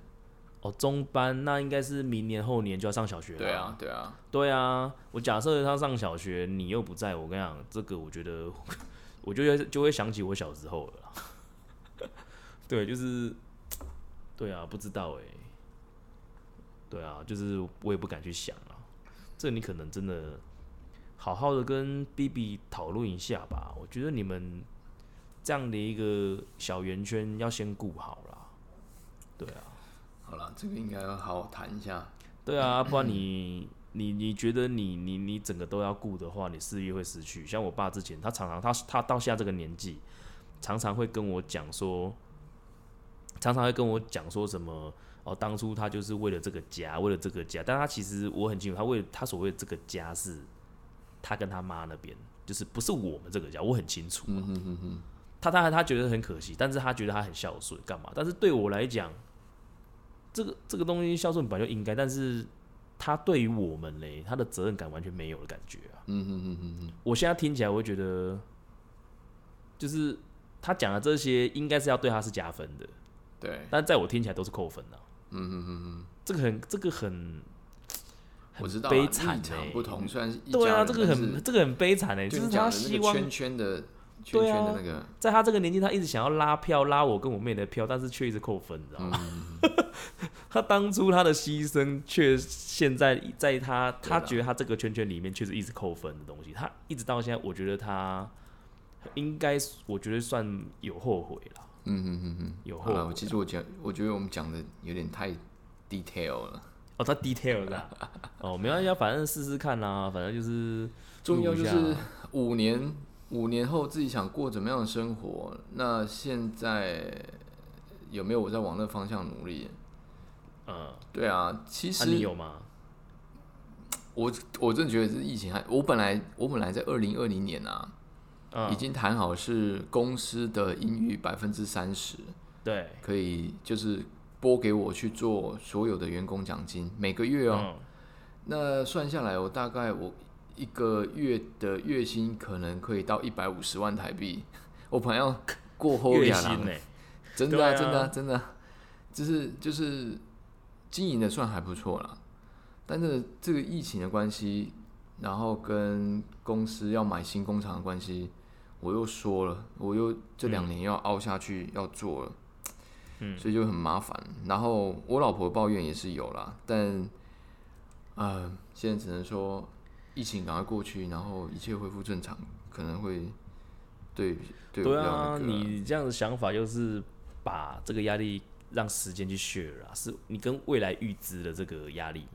哦，中班那应该是明年后年就要上小学了。对啊对啊，对啊，我假设他上小学，你又不在，我跟你讲，这个我觉得，我就会就会想起我小时候了。对，就是，对啊，不知道哎、对啊，就是我也不敢去想啊。这你可能真的好好的跟 B B 讨论一下吧。我觉得你们这样的一个小圆圈要先顾好啦。对啊。好了，这个应该要好好谈一下。对啊，不然你你你觉得你你你整个都要顾的话，你事业会失去。像我爸之前，他常常他他到现在这个年纪，常常会跟我讲说，常常会跟我讲说什么哦，当初他就是为了这个家，为了这个家，但他其实我很清楚，他为他所谓的这个家是他跟他妈那边，就是不是我们这个家，我很清楚。他当然他觉得很可惜，但是他觉得他很孝顺，干嘛？但是对我来讲，这个这个东西孝顺本来就应该，但是他对于我们嘞，他的责任感完全没有的感觉啊。嗯嗯嗯嗯嗯，我现在听起来，我会觉得，就是他讲的这些，应该是要对他是加分的，对，但在我听起来都是扣分的、嗯嗯嗯嗯，这个很，这个很，很我知道啊悲惨立场欸。不同，虽然是对啊，这个很这个很悲惨哎、就就是他希望圈圈的圈圈的那个，在他这个年纪，他一直想要拉票，拉我跟我妹的票，但是却一直扣分，你知道吗？嗯 他当初他的牺牲，却现在在他他觉得他这个圈圈里面却是一直扣分的东西。他一直到现在，我觉得他应该，我觉得算有后悔了，嗯嗯嗯嗯。有后悔。其实我讲，我觉得我们讲的有点太 detail 了。哦，他 detail 的 哦，没关系啊，反正试试看啦，反正就是重要就是下五年，五年后自己想过怎么样的生活。那现在有没有我在往那方向努力？嗯，对啊，其实有吗？我我真的觉得这疫情还，我本来我本来在二零二零年啊，嗯，已经谈好是公司的盈余百分之三十对，可以就是拨给我去做所有的员工奖金，每个月哦。嗯，那算下来，我大概我一个月的月薪可能可以到一百五十万台币。我朋友过后月两薪呢？真的、啊、啊真的啊、真的啊、就是就是经营的算还不错啦。但是这个疫情的关系，然后跟公司要买新工厂的关系，我又说了，我又这两年要熬下去要做了，嗯所以就很麻烦。然后我老婆抱怨也是有啦，但呃，现在只能说疫情赶快过去，然后一切恢复正常，可能会对对啊，你这样的想法就是把这个压力让时间去 share 啊，是你跟未来预知的这个压力。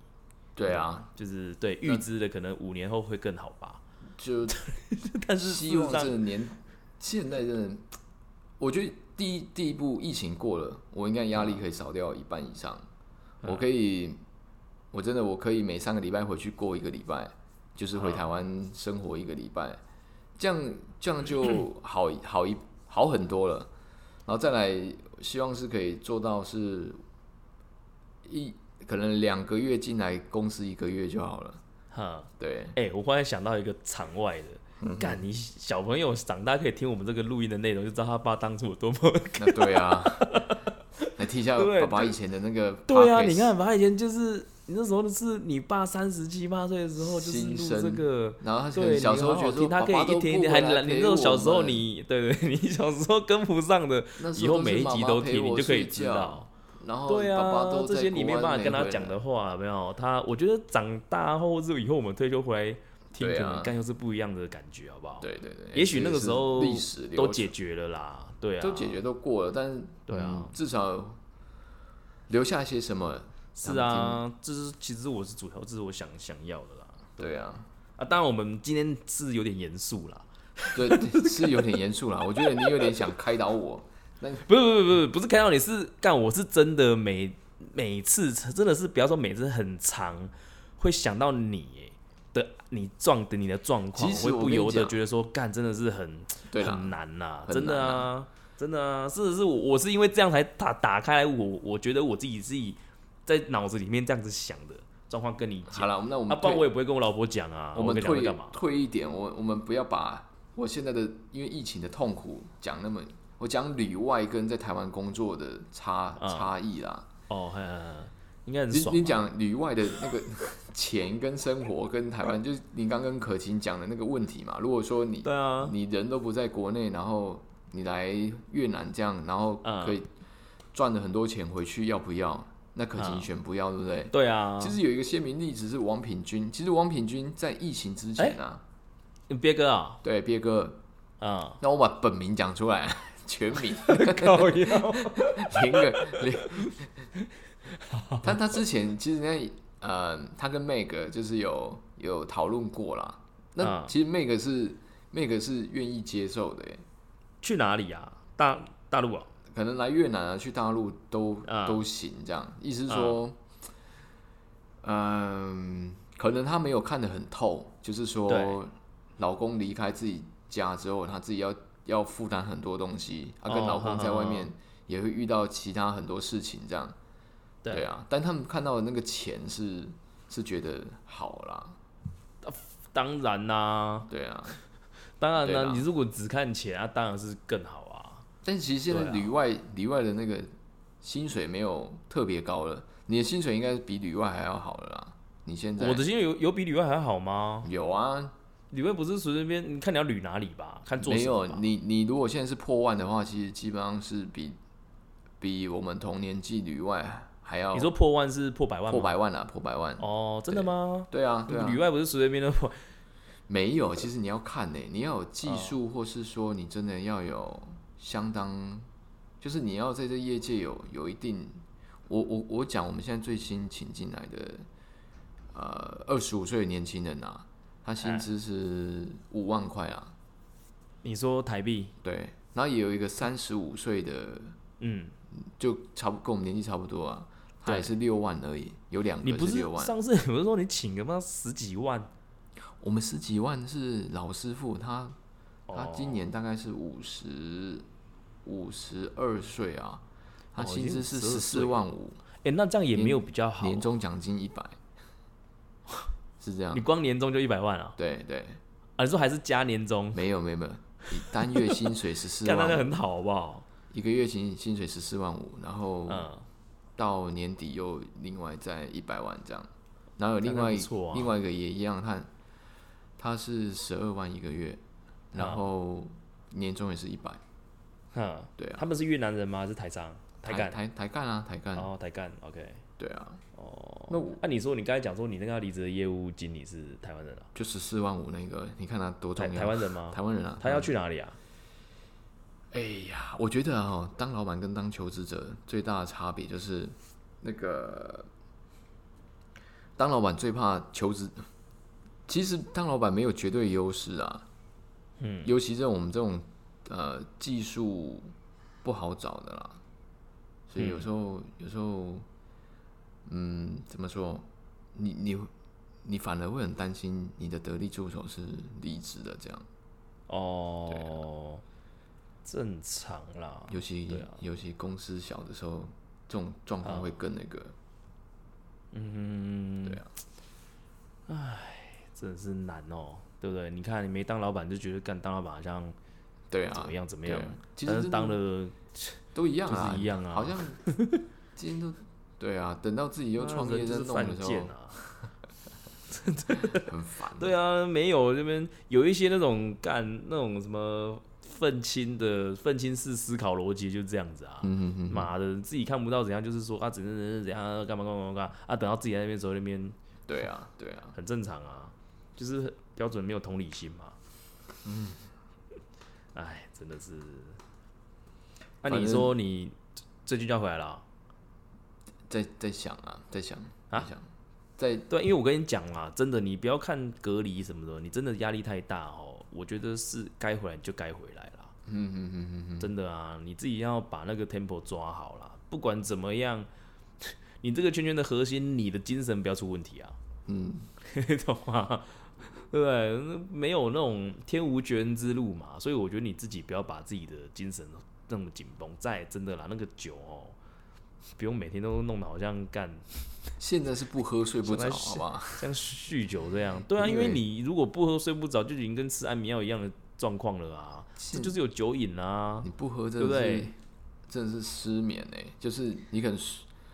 对啊，就是对预知的可能五年后会更好吧，就 但是希望这年现在真的，我觉得第一第一步疫情过了，我应该压力可以少掉一半以上。嗯我可以，我真的我可以每三个礼拜回去过一个礼拜，就是回嗯台湾生活一个礼拜。这样这样就好好一好很多了。然后再来，希望是可以做到是一可能两个月进来公司一个月就好了。哈，对，哎、我忽然想到一个场外的。嗯干、你小朋友长大可以听我们这个录音的内容，就知道他爸当初有多么 那对啊，来听一下 爸爸以前的那个。对啊，你看，爸以前就是你那时候是你爸三十七八岁的时候，就是录这个。然后他小时候觉得他可以一天一天还。你那种小时候你，对对，你小时候跟不上的，以后每一集都听，你就可以知道。然后对啊这些你没办法跟他讲的。话，没有？他我觉得长大后或者以后我们退休回来听，可能干又是不一样的感觉，好不好？对对对，也许那个时候历史都解决了啦，对啊，都解决都过了，但是对啊嗯至少留下些什么？是啊，这是其实我是主要，这是我想想要的啦。对啊，啊，当然我们今天是有点严肃啦，对，是有点严肃啦。我觉得你有点想开导我。不是不是不是不是开导你是干，我是真的每每次真的是不要说每次很长，会想到你耶的你撞的你的状况，我会不由得觉得说干真的是很很难呐、很真的啊，真的啊，是是我我是因为这样才打打开来，我我觉得我自己自己在脑子里面这样子想的状况跟你讲，好了，那我啊，们退不然我也不会跟我老婆讲啊，我们退干嘛？退一点，我我们不要把我现在的因为疫情的痛苦讲那么，我讲旅外跟在台湾工作的差嗯差异啦。哦，嘿嘿嘿应该很你爽啊。你讲旅外的那个 钱跟生活跟台湾，就是你刚跟可晴讲的那个问题嘛。如果说你对啊，你人都不在国内，然后你来越南这样，然后嗯可以赚了很多钱回去，要不要？那可晴嗯选不要，对不对？对啊，其实有一个鲜明例子是王品君，其实王品君在疫情之前啊，别哥啊，对鳖哥，啊，那我把本名讲出来，全名。靠腰，连个连，他他之前其实那呃，他跟 Meg 就是有有讨论过啦。那嗯其实 Meg 是 Meg 是愿意接受的耶，去哪里啊？大大陆啊？可能来越南啊，去大陆都、嗯都行，这样。意思是说，嗯、可能他没有看得很透，就是说，老公离开自己家之后，他自己要要负担很多东西，啊，跟哦老公在外面也会遇到其他很多事情，这样，对。对啊，但他们看到的那个钱是是觉得好啦，当然啦、对啊，当然啦、你如果只看钱啊，当然是更好啊。但其实现在旅外旅外的那个薪水没有特别高了，你的薪水应该比旅外还要好了啦。你现在我的薪水有有比旅外还好吗？有啊，旅外不是随随便，你看你要旅哪里吧，看做没有。你你如果现在是破万的话，其实基本上是比比我们同年纪旅外还要你说破万是破百万？破百万啊，破百万。哦，真的吗？对啊，对啊旅，外不是随随便便都破？没有，其实你要看呢、你要有技术，哦或是说你真的要有相当，就是你要在这业界有有一定。我我我讲，我们现在最新请进来的，呃，二十五岁的年轻人啊，他薪资是五万块啊，你说台币？对，然后也有一个三十五岁的，嗯，就差不跟我们年纪差不多啊，他也是六万而已，有两你不是六万。上次不是说你请个妈十几万？我们十几万是老师傅，他他哦今年大概是五十五十二岁啊，他薪资是12十四万五，哎、那这样也没有比较好。年终奖金一百，是这样你。光年终就一百万啊？对对，啊，你说还是加年终？没有没有没有，你单月薪水 十四万那很好，好不好？一个月薪薪水十四万五，然后嗯，到年底又另外再一百万这样，然后有另外另外一个也一样，他他是十二万一个月，然啊后年终也是一百，哼，对啊。他们是越南人吗？还是台商？台干？台台干啊，台干，哦，台干，OK。对啊，哦，那我那、你说你刚才讲说你那个离职的业务经理是台湾人啊？就十四万五那个，你看他多台重要？台湾人吗？台湾人啊，他要去哪里啊？哎呀，我觉得啊、哦，当老板跟当求职者最大的差别就是那个，当老板最怕求职，其实当老板没有绝对优势啊，嗯，尤其是我们这种呃技术不好找的啦，所以有时候、有时候，嗯，怎么说？你你你反而会很担心你的得力助手是离职的这样。哦，正常啦。尤其、啊尤其公司小的时候，这种状况会更那个。嗯，对啊，真的是难哦，对不对？你看你没当老板就觉得干当老板好像对啊，怎么样怎么样但是当了 都一样啊，就是一样啊好像今天都对啊，等到自己又创业在人就是犯弄的时候贱，啊。很烦。对啊，没有这边有一些那种干那种什么愤青的愤青式思考逻辑就是这样子啊。妈的，自己看不到怎样，就是说啊，怎样怎样怎样干嘛干嘛干嘛啊，等到自己在那边时候那边对啊，对啊，很正常啊，就是标准没有同理心嘛。嗯，哎，真的是。那、你说你最近就要回来了啊、在在想啊，在想啊在想，在对，因为我跟你讲啦，真的，你不要看隔离什么的，你真的压力太大哦。我觉得是该回来就该回来啦。嗯嗯嗯嗯嗯，真的啊，你自己要把那个 tempo 抓好了。不管怎么样，你这个圈圈的核心，你的精神不要出问题啊。嗯，你懂吗？对不对？那没有那种天无绝人之路嘛，所以我觉得你自己不要把自己的精神那么紧绷。再真的啦，那个酒哦，不用每天都弄得好像干 现在是不喝睡不着，好吧？像酗酒这样。对啊，因为你如果不喝睡不着，就已经跟吃安眠药一样的状况了啊。这现就是有酒瘾啊。你不喝真对不的是对真的是失眠哎、就是你可能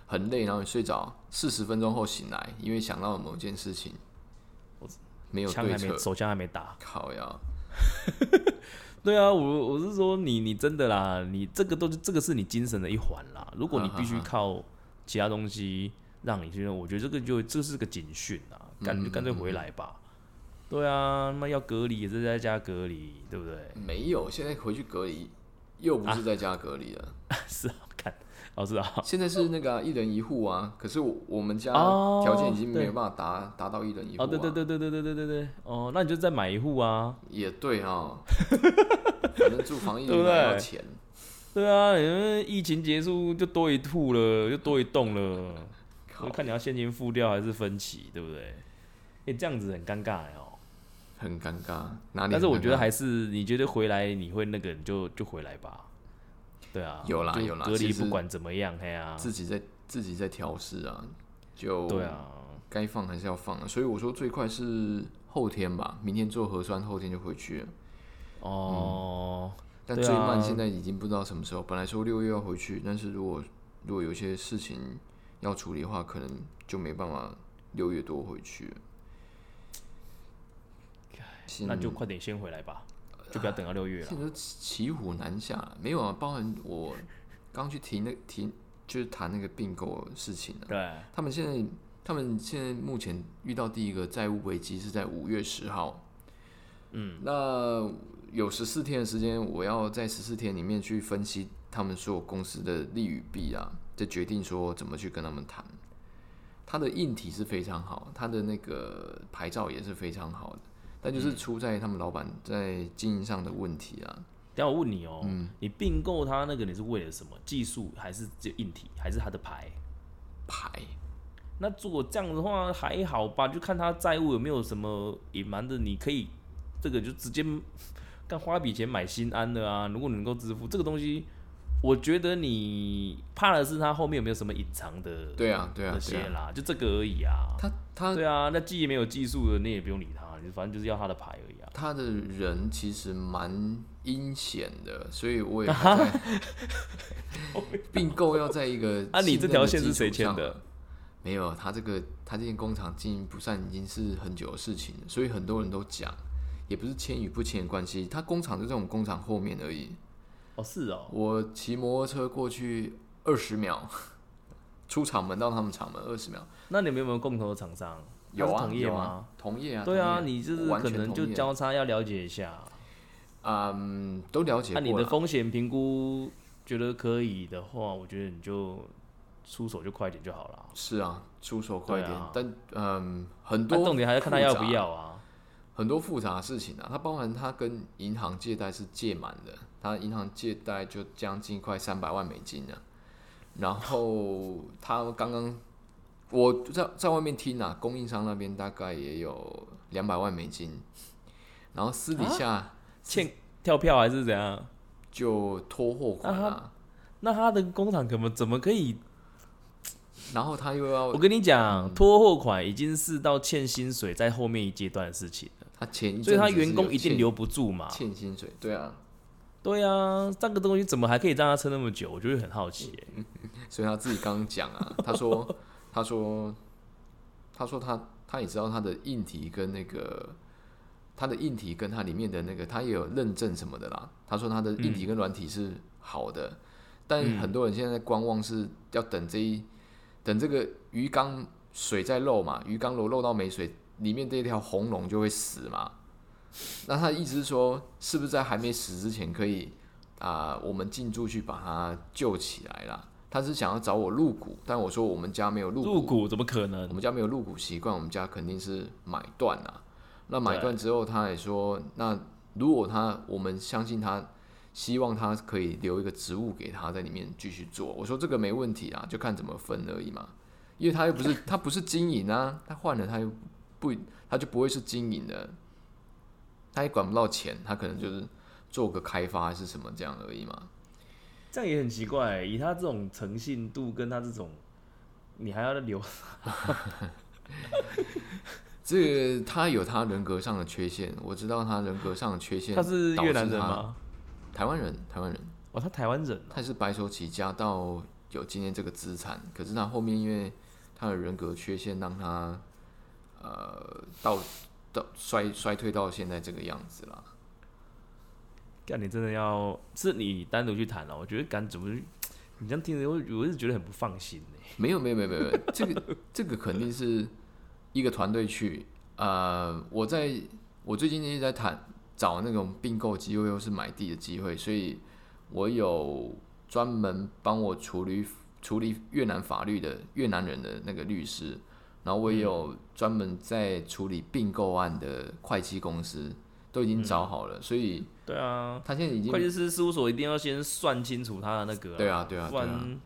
很累，然后你睡着，四十分钟后醒来，因为想到了某件事情，没有枪还没，手枪还没打。靠呀，对啊，我我是说你你真的啦，你这个都是这个是你精神的一环啦。如果你必须靠其他东西让你去，我觉得这个就这是个警讯啊，干就干脆回来吧。对啊，那要隔离也是在家隔离，对不对？没有，现在回去隔离，又不是在家隔离了，是啊，看，哦是啊，现在是那个啊、一人一户啊，可是我我们家哦条件已经没有办法达达到一人一户、啊，哦对对对对对对对对对，哦，那你就再买一户啊。也对啊，反正住防疫对不对还要钱，对啊，你们疫情结束就多一户了，又多一栋了，靠我看你要现金付掉还是分期，对不对？哎、这样子很尴尬哦。很尴尬，哪里？但是我觉得还是，你觉得回来你会那个，你就就回来吧。对啊，就有啦有啦隔离不管怎么样，嘿啊，自己在自己在调试啊，就对啊，该放还是要放啊，所以我说最快是后天吧，明天做核酸，后天就回去了。哦，但最慢现在已经不知道什么时候，本来说六月要回去，但是如果如果有些事情要处理的话，可能就没办法六月多回去那就快点先回来吧，就不要等到六月了。现在都骑虎难下，没有啊，包含我刚去提那提，就是谈那个并购的事情啊。对，他们现在，他们现在目前遇到第一个债务危机是在五月十号。嗯，那有十四天的时间，我要在十四天里面去分析他们所有公司的利与弊啊，再决定说怎么去跟他们谈。它的硬体是非常好，它的那个牌照也是非常好的，但就是出在他们老板在经营上的问题啊。等下我问你哦，嗯你并购他那个你是为了什么？技术还是就硬体，还是他的牌？牌那如果这样的话还好吧，就看他债务有没有什么隐瞒的，你可以这个就直接干花笔钱买心安的啊。如果你能够支付这个东西，我觉得你怕的是他后面有没有什么隐藏的对啊，对啊那。些啦，就这个而已啊。他他对啊，那既没有技术的，你也不用理他，你反正就是要他的牌而已啊。他的人其实蛮阴险的，所以我也 并购要在一个 啊，你这条线是谁签的？没有，他这个他这间工厂经营不善已经是很久的事情了，所以很多人都讲，也不是签与不签的关系，他工厂就在我们工厂后面而已。哦，是哦，我骑摩托车过去二十秒，出厂门到他们厂门二十秒。那你们有没有共同的厂商？有啊，同业吗？同业啊。对啊，你就是完可能就交叉要了解一下。嗯，都了解那。你的风险评估觉得可以的话，我觉得你就出手就快点就好了。是啊，出手快一点，啊但嗯，很那、多重点还是看他要不要啊。很多复杂的事情啊，它包含它跟银行借贷是借满的，它银行借贷就将近快三百万美金了。然后他刚刚我在在外面听啊，供应商那边大概也有两百万美金，然后私底下、欠跳票还是怎样？就拖货款啊啊，那他的工厂怎么怎么可以？然后他又要我跟你嗯讲，拖货款已经是到欠薪水在后面一阶段的事情了，他前所以他员工一定留不住嘛。欠薪水，对啊，对啊，这个东西怎么还可以让他撑那么久？我就会很好奇、欸。所以他自己刚刚讲啊，他说他说他说他他也知道他的硬体跟那个他的硬体跟它里面的那个他也有认证什么的啦。他说他的硬体跟软体是好的，但很多人现在在观望是要等这一等这个鱼缸水在漏嘛，鱼缸漏漏到没水，里面这条红龙就会死嘛。那他的意思是说，是不是在还没死之前可以啊、我们进驻去把他救起来啦？他是想要找我入股，但我说我们家没有入股，入股怎么可能我？们家没有入股习惯，我们家肯定是买断啊。那买断之后，他也说，那如果他我们相信他，希望他可以留一个职务给他在里面继续做。我说这个没问题啊，就看怎么分而已嘛。因为他又不是他不是经营啊，他换了他又不他就不会是经营的，他也管不到钱，他可能就是做个开发还是什么这样而已嘛。这样也很奇怪、以他这种诚信度跟他这种，你还要留？这个他有他人格上的缺陷，我知道他人格上的缺陷。他是越南人？吗？台湾人，台湾人，哦，他台湾人啊、他是白手起家到有今天这个资产，可是他后面因为他的人格缺陷，让他呃到到衰衰退到现在这个样子啦。干你真的要是你单独去谈了、我觉得干怎么，你这样听着，我我是觉得很不放心呢、没有没有没有没有，没有这个这个肯定是一个团队去。呃，我在我最近一直在谈找那种并购机会又是买地的机会，所以我有专门帮我处理处理越南法律的越南人的那个律师，然后我也有专门在处理并购案的会计公司，都已经找好了，所以对啊，他现在已经会计师事务所一定要先算清楚他的那个、对啊对啊不然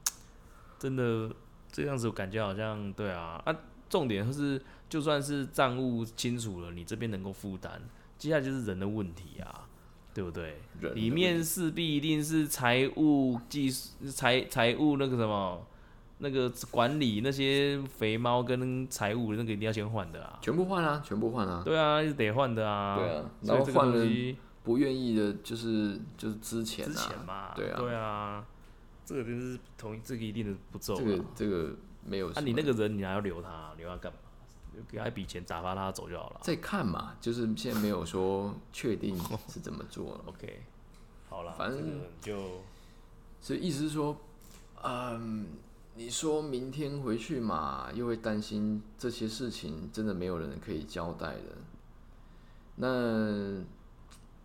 真的这样子，我感觉好像对啊啊，重点是就算是账务清楚了，你这边能够负担，接下来就是人的问题啊，对不对？里面势必一定是财务技术、财财务那个什么。那个管理那些肥猫跟财务那个一定要先换的啊，全部换啊，全部换啊，对啊，是得换的啊。对啊然后换了不愿意的就是就是之前之啊，前嘛，对啊对啊，这个真是同意，这个一定的步骤啊。这个这个没有那啊，你那个人你还要留他，留他干嘛？就给他一笔钱打发他走就好了。再看嘛，就是现在没有说确定 是怎么做了，OK，好了，反正就所以意思是说，嗯，你说明天回去嘛，又会担心这些事情真的没有人可以交代的。那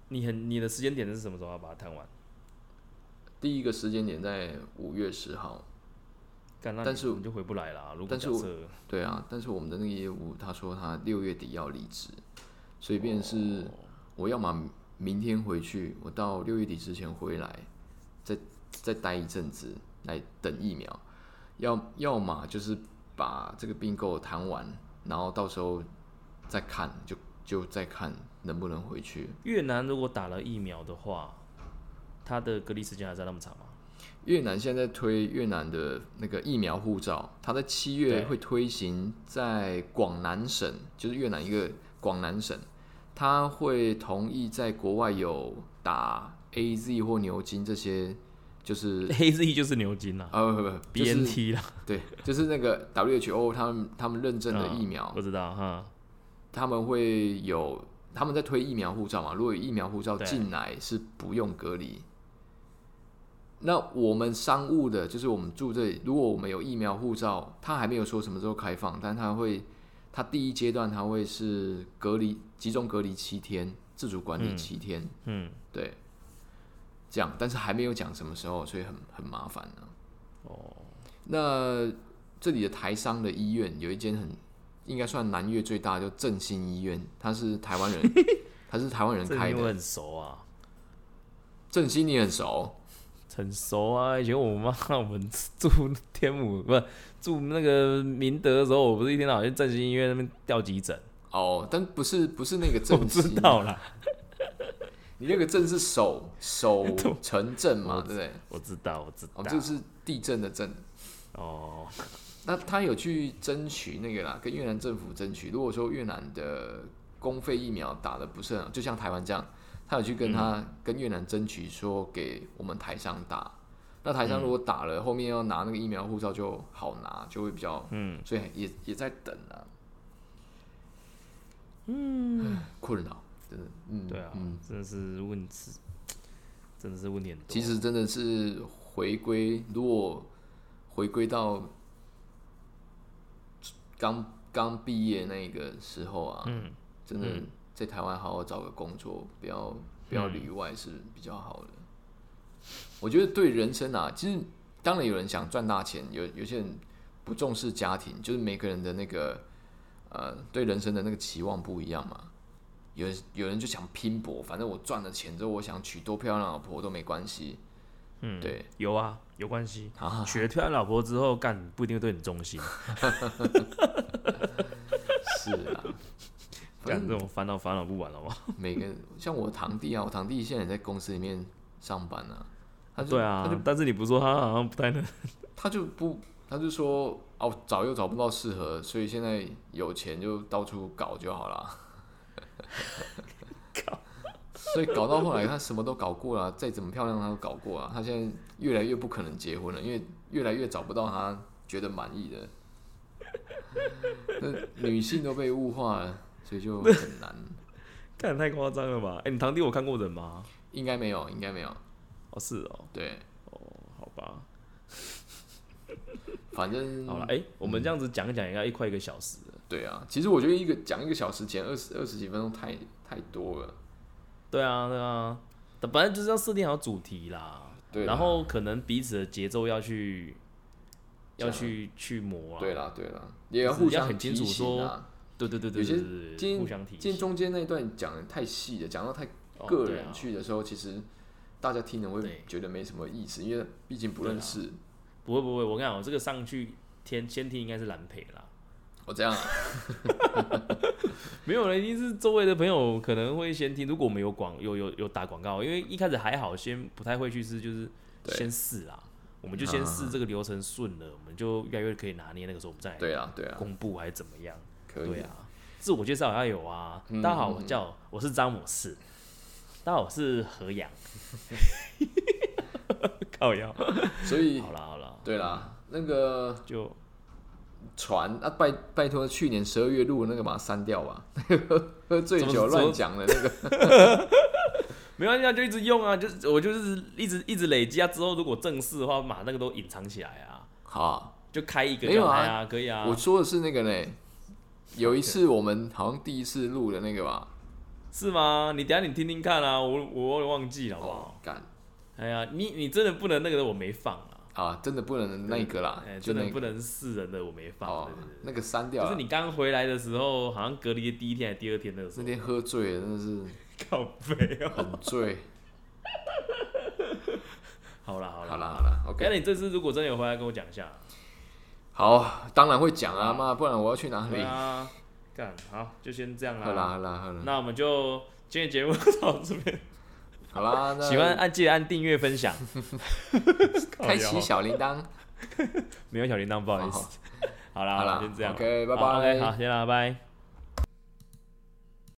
你很你的时间点是什么时候要把它谈完？第一个时间点在五月十号，但是我们就回不来了。如果但是我对啊，但是我们的那个业务他说他六月底要离职，所以便是我要么明天回去，我到六月底之前回来，再再待一阵子来等疫苗，要要么就是把这个并购谈完，然后到时候再看，就就再看能不能回去。越南如果打了疫苗的话，它的隔离时间还在那么长吗？越南现在推越南的那个疫苗护照，它在七月会推行在广南省，就是越南一个广南省，它会同意在国外有打 A Z 或牛津这些，就是 A Z 就是牛津啦呃不不不，B 就是 N T 啦，对，就是那个 WHO 他们他们认证的疫苗，我知道哈。他们会有他们在推疫苗护照嘛？如果有疫苗护照进来是不用隔离。那我们商务的，就是我们住这里，如果我们有疫苗护照，他还没有说什么时候开放，但他会，他第一阶段他会是隔离，集中隔离七天，自主管理嗯七天，嗯，对，这样，但是还没有讲什么时候，所以很很麻烦呢、哦，那这里的台商的医院有一间很应该算南越最大，就振兴医院，他是台湾人，他是台湾人开的。很熟啊，振兴你很熟，很熟啊。以前我妈我们住天母不是住那个明德的时候，我不是一天到晚去振兴医院那边吊急诊，哦，但不是不是那个 我知，道啦。你那个镇是守守 城镇嘛，对不对？我知道，我知道。哦，这是地震的震。哦，那他有去争取那个啦，跟越南政府争取。如果说越南的公费疫苗打的不是很，就像台湾这样，他有去跟他跟越南争取说给我们台商打。那台商如果打了，后面要拿那个疫苗护照就好拿，就会比较，嗯，所以也也在等啊。嗯，困扰，真的，嗯，对啊，嗯，真的是问题，真的是问题很多。其实真的是回归，如果回归到刚刚毕业那个时候啊，嗯，真的在台湾好好找个工作，不要不要旅外是比较好的。我觉得对人生啊，其实当然有人想赚大钱，有有些人不重视家庭，就是每个人的那个呃对人生的那个期望不一样嘛。有有人就想拼搏，反正我赚了钱之后，我想娶多漂亮老婆都没关系。嗯，对，有啊，有关系。娶了漂亮老婆之后，干不一定会对你忠心。是啊，干这种烦恼烦恼不完了吗？每个像我堂弟啊，我堂弟现在也在公司里面上班啊。他对啊，他就但是你不说他好像不太能，他就不，他就说哦，找又找不到适合，所以现在有钱就到处搞就好了。搞，所以搞到后来他什么都搞过了，再怎么漂亮他都搞过啊。他现在越来越不可能结婚了，因为越来越找不到他觉得满意的。那女性都被物化了，所以就很难。看太夸张了吧？哎，你堂弟我看过人吗？应该没有，应该没有。哦，是哦，对，哦，好吧，反正好了，哎，我们这样子讲一讲，应该一块一个小时。对啊，其实我觉得一个讲一个小时前二十二十几分钟太太多了。对啊，对啊，本来就是要设定好主题啦，对，然后可能彼此的节奏要去要去去磨啊。对啦，对啦，也要互相很清楚说，对对对对，有些互相提。今天中间那一段讲的太细了，讲到太个人去的时候，其实。大家听了会觉得没什么意思，因为毕竟不认识。不会不会，我跟你讲，我这个上去天先听应该是蓝培啦。我这样啊，没有了一定是周围的朋友可能会先听。如果我们有广有有有打广告，因为一开始还好，先不太会去试，就是先试啦。我们就先试这个流程顺了，我们就越来越可以拿捏。那个时候我们再对啊对啊公布还是怎么样？可以啊。自我介绍要有啊。大家好，我叫我是张某士。大家好，我是何阳。靠腰，所以好了好了，对啦，那个就传啊，拜拜托，去年十二月录的那个把它删掉吧，喝醉酒乱讲的那个，没关系啊，就一直用啊，就是我就是一直一直累积啊，之后如果正式的话，把那个都隐藏起来啊，好，就开一个没有啊，可以啊，我说的是那个呢，有一次 我们好像第一次录的那个吧。是吗？你等下你听听看啊，我我忘记了，好不好？干，哎呀，你你真的不能那个我没放啊！啊，真的不能那个啦，真的不能四人的我没放。哦，那个删掉。就是你刚回来的时候，好像隔离第一天还是第二天那个时候。那天喝醉了，真的是 靠背哦，很醉。好啦好啦好啦好了，OK。那你这次如果真的有回来，跟我讲一下。好，当然会讲啊，妈，不然我要去哪里？啊干好，就先这样啦。好啦好啦好啦，那我们就今天节目到这边。好啦，喜欢按记得按订阅分享，开启小铃铛。没有小铃铛，不好意思。好啦好啦，先这样。OK，拜拜。好，先啦，拜。